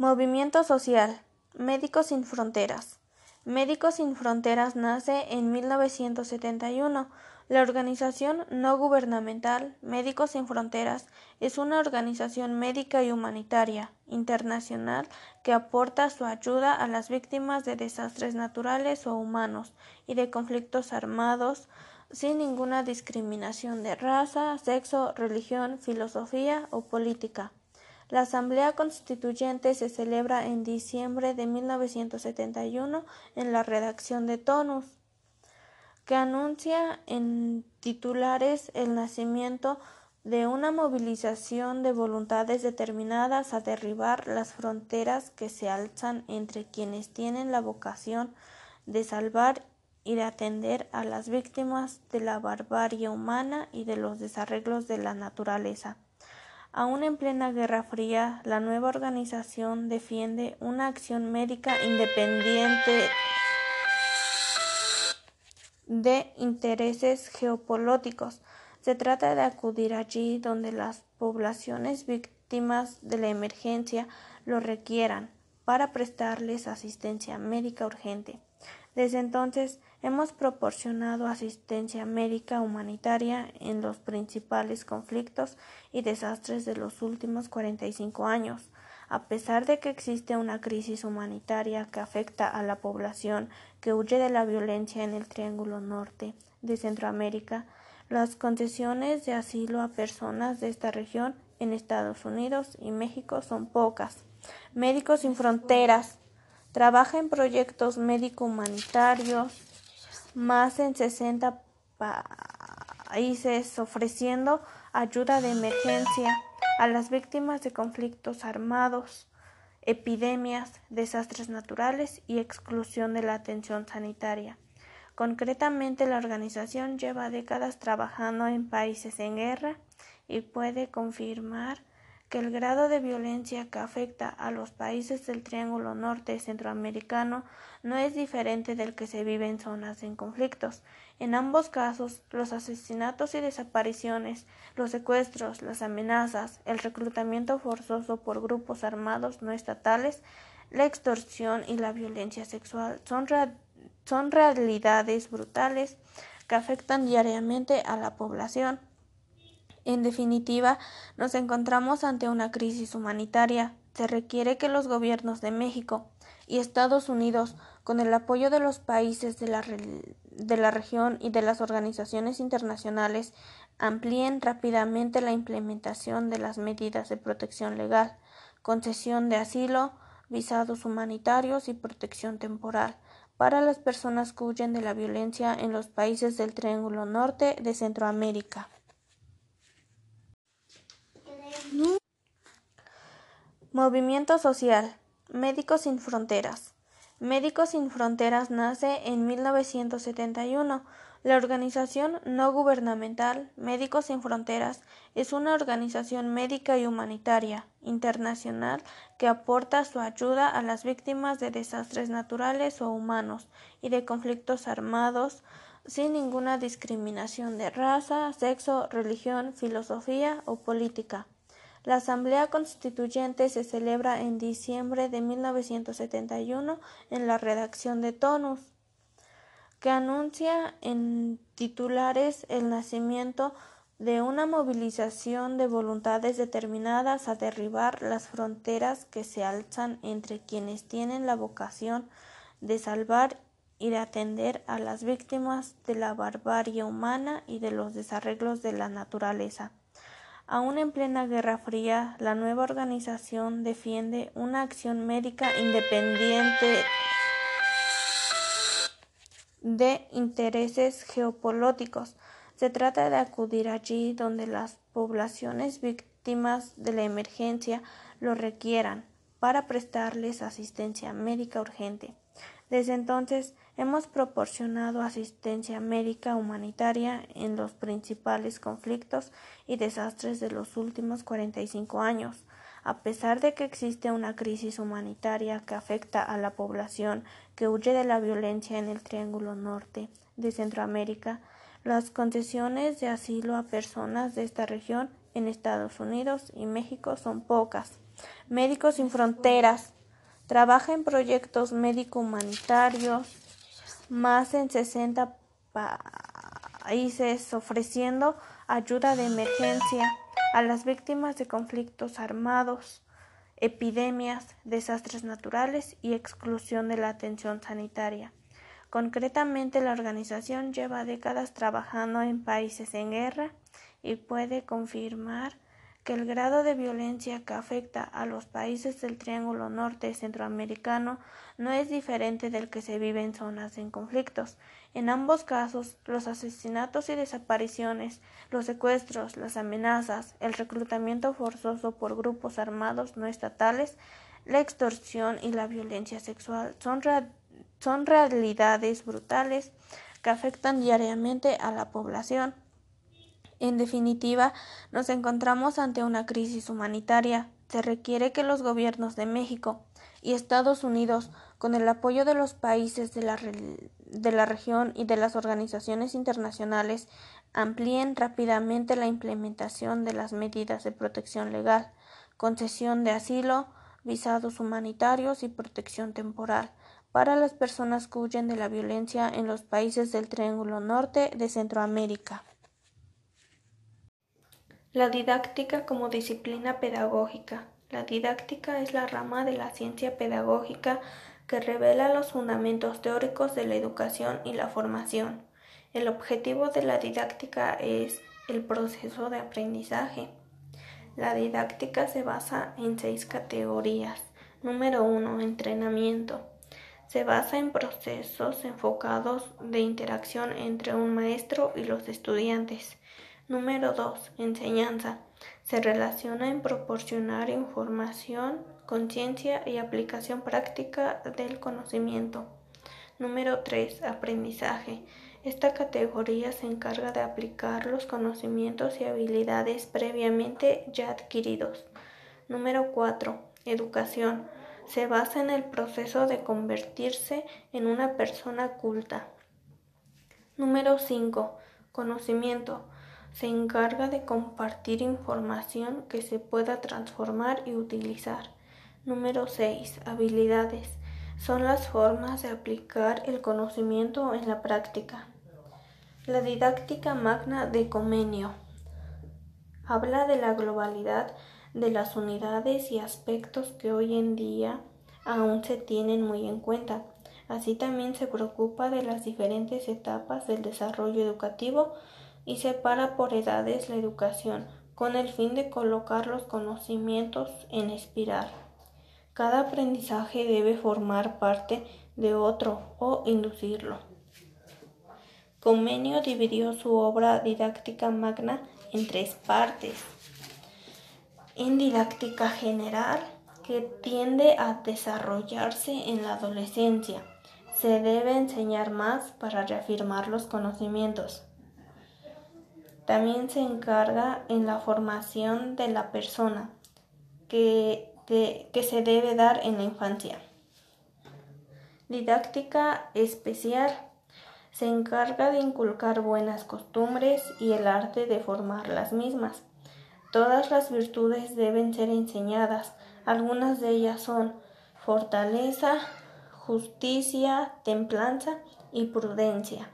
Movimiento social. Médicos Sin Fronteras. Médicos Sin Fronteras nace en 1971. La organización no gubernamental Médicos Sin Fronteras es una organización médica y humanitaria internacional que aporta su ayuda a las víctimas de desastres naturales o humanos y de conflictos armados sin ninguna discriminación de raza, sexo, religión, filosofía o política. La Asamblea Constituyente se celebra en diciembre de 1971 en la redacción de Tonus, que anuncia en titulares el nacimiento de una movilización de voluntades determinadas a derribar las fronteras que se alzan entre quienes tienen la vocación de salvar y de atender a las víctimas de la barbarie humana y de los desarreglos de la naturaleza. Aún en plena Guerra Fría, la nueva organización defiende una acción médica independiente de intereses geopolíticos. Se trata de acudir allí donde las poblaciones víctimas de la emergencia lo requieran para prestarles asistencia médica urgente. Desde entonces hemos proporcionado asistencia médica humanitaria en los principales conflictos y desastres de los últimos 45 años. A pesar de que existe una crisis humanitaria que afecta a la población que huye de la violencia en el Triángulo Norte de Centroamérica, las concesiones de asilo a personas de esta región en Estados Unidos y México son pocas. Médicos sin Fronteras Trabaja en proyectos médico-humanitarios más en 60 países ofreciendo ayuda de emergencia a las víctimas de conflictos armados, epidemias, desastres naturales y exclusión de la atención sanitaria. Concretamente, la organización lleva décadas trabajando en países en guerra y puede confirmar que el grado de violencia que afecta a los países del Triángulo Norte Centroamericano no es diferente del que se vive en zonas en conflictos. En ambos casos, los asesinatos y desapariciones, los secuestros, las amenazas, el reclutamiento forzoso por grupos armados no estatales, la extorsión y la violencia sexual son, son realidades brutales que afectan diariamente a la población. En definitiva, nos encontramos ante una crisis humanitaria. Se requiere que los gobiernos de México y Estados Unidos, con el apoyo de los países de la, de la región y de las organizaciones internacionales, amplíen rápidamente la implementación de las medidas de protección legal, concesión de asilo, visados humanitarios y protección temporal para las personas que huyen de la violencia en los países del Triángulo Norte de Centroamérica. Movimiento social. Médicos Sin Fronteras. Médicos Sin Fronteras nace en 1971. La organización no gubernamental Médicos Sin Fronteras es una organización médica y humanitaria internacional que aporta su ayuda a las víctimas de desastres naturales o humanos y de conflictos armados sin ninguna discriminación de raza, sexo, religión, filosofía o política. La Asamblea Constituyente se celebra en diciembre de 1971 en la redacción de Tonus, que anuncia en titulares el nacimiento de una movilización de voluntades determinadas a derribar las fronteras que se alzan entre quienes tienen la vocación de salvar y de atender a las víctimas de la barbarie humana y de los desarreglos de la naturaleza. Aún en plena Guerra Fría, la nueva organización defiende una acción médica independiente de intereses geopolíticos. Se trata de acudir allí donde las poblaciones víctimas de la emergencia lo requieran para prestarles asistencia médica urgente. Desde entonces hemos proporcionado asistencia médica humanitaria en los principales conflictos y desastres de los últimos 45 años. A pesar de que existe una crisis humanitaria que afecta a la población que huye de la violencia en el Triángulo Norte de Centroamérica, las concesiones de asilo a personas de esta región en Estados Unidos y México son pocas. Médicos Sin Fronteras trabaja en proyectos médico-humanitarios más en 60 países ofreciendo ayuda de emergencia a las víctimas de conflictos armados, epidemias, desastres naturales y exclusión de la atención sanitaria. Concretamente, la organización lleva décadas trabajando en países en guerra y puede confirmar que el grado de violencia que afecta a los países del Triángulo Norte centroamericano no es diferente del que se vive en zonas en conflictos. En ambos casos, los asesinatos y desapariciones, los secuestros, las amenazas, el reclutamiento forzoso por grupos armados no estatales, la extorsión y la violencia sexual son, son realidades brutales que afectan diariamente a la población. En definitiva, nos encontramos ante una crisis humanitaria. Se requiere que los gobiernos de México y Estados Unidos, con el apoyo de los países de la, de la región y de las organizaciones internacionales, amplíen rápidamente la implementación de las medidas de protección legal, concesión de asilo, visados humanitarios y protección temporal para las personas que huyen de la violencia en los países del Triángulo Norte de Centroamérica. La didáctica como disciplina pedagógica. La didáctica es la rama de la ciencia pedagógica que revela los fundamentos teóricos de la educación y la formación. El objetivo de la didáctica es el proceso de aprendizaje. La didáctica se basa en seis categorías. Número uno, entrenamiento. Se basa en procesos enfocados de interacción entre un maestro y los estudiantes. Número 2. Enseñanza. Se relaciona en proporcionar información, conciencia y aplicación práctica del conocimiento. Número 3. Aprendizaje. Esta categoría se encarga de aplicar los conocimientos y habilidades previamente ya adquiridos. Número 4. Educación. Se basa en el proceso de convertirse en una persona culta. Número 5. Conocimiento se encarga de compartir información que se pueda transformar y utilizar. Número 6. Habilidades. Son las formas de aplicar el conocimiento en la práctica. La didáctica magna de Comenio habla de la globalidad de las unidades y aspectos que hoy en día aún se tienen muy en cuenta. Así también se preocupa de las diferentes etapas del desarrollo educativo y separa por edades la educación, con el fin de colocar los conocimientos en espiral. Cada aprendizaje debe formar parte de otro o inducirlo. Comenio dividió su obra didáctica magna en tres partes. En didáctica general, que tiende a desarrollarse en la adolescencia, se debe enseñar más para reafirmar los conocimientos. También se encarga en la formación de la persona que, que se debe dar en la infancia. Didáctica especial se encarga de inculcar buenas costumbres y el arte de formar las mismas. Todas las virtudes deben ser enseñadas. Algunas de ellas son fortaleza, justicia, templanza y prudencia.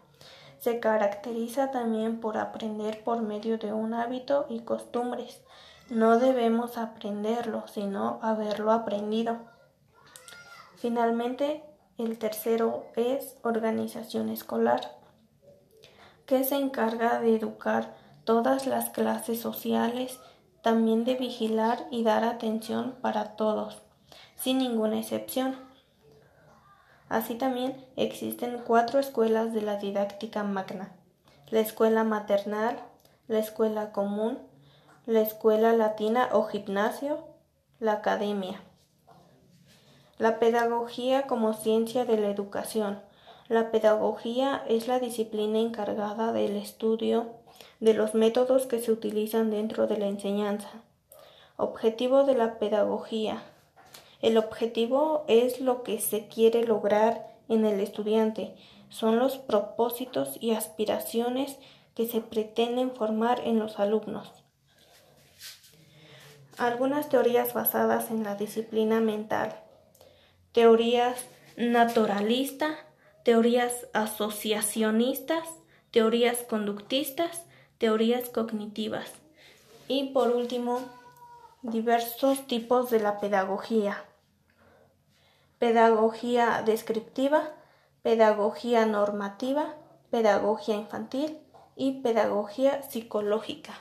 Se caracteriza también por aprender por medio de un hábito y costumbres. No debemos aprenderlo, sino haberlo aprendido. Finalmente, el tercero es organización escolar, que se encarga de educar todas las clases sociales, también de vigilar y dar atención para todos, sin ninguna excepción. Así también existen cuatro escuelas de la didáctica magna, la escuela maternal, la escuela común, la escuela latina o gimnasio, la academia. La pedagogía como ciencia de la educación. La pedagogía es la disciplina encargada del estudio de los métodos que se utilizan dentro de la enseñanza. Objetivo de la pedagogía el objetivo es lo que se quiere lograr en el estudiante, son los propósitos y aspiraciones que se pretenden formar en los alumnos. Algunas teorías basadas en la disciplina mental. Teorías naturalista, teorías asociacionistas, teorías conductistas, teorías cognitivas. Y por último, diversos tipos de la pedagogía. Pedagogía descriptiva, pedagogía normativa, pedagogía infantil y pedagogía psicológica.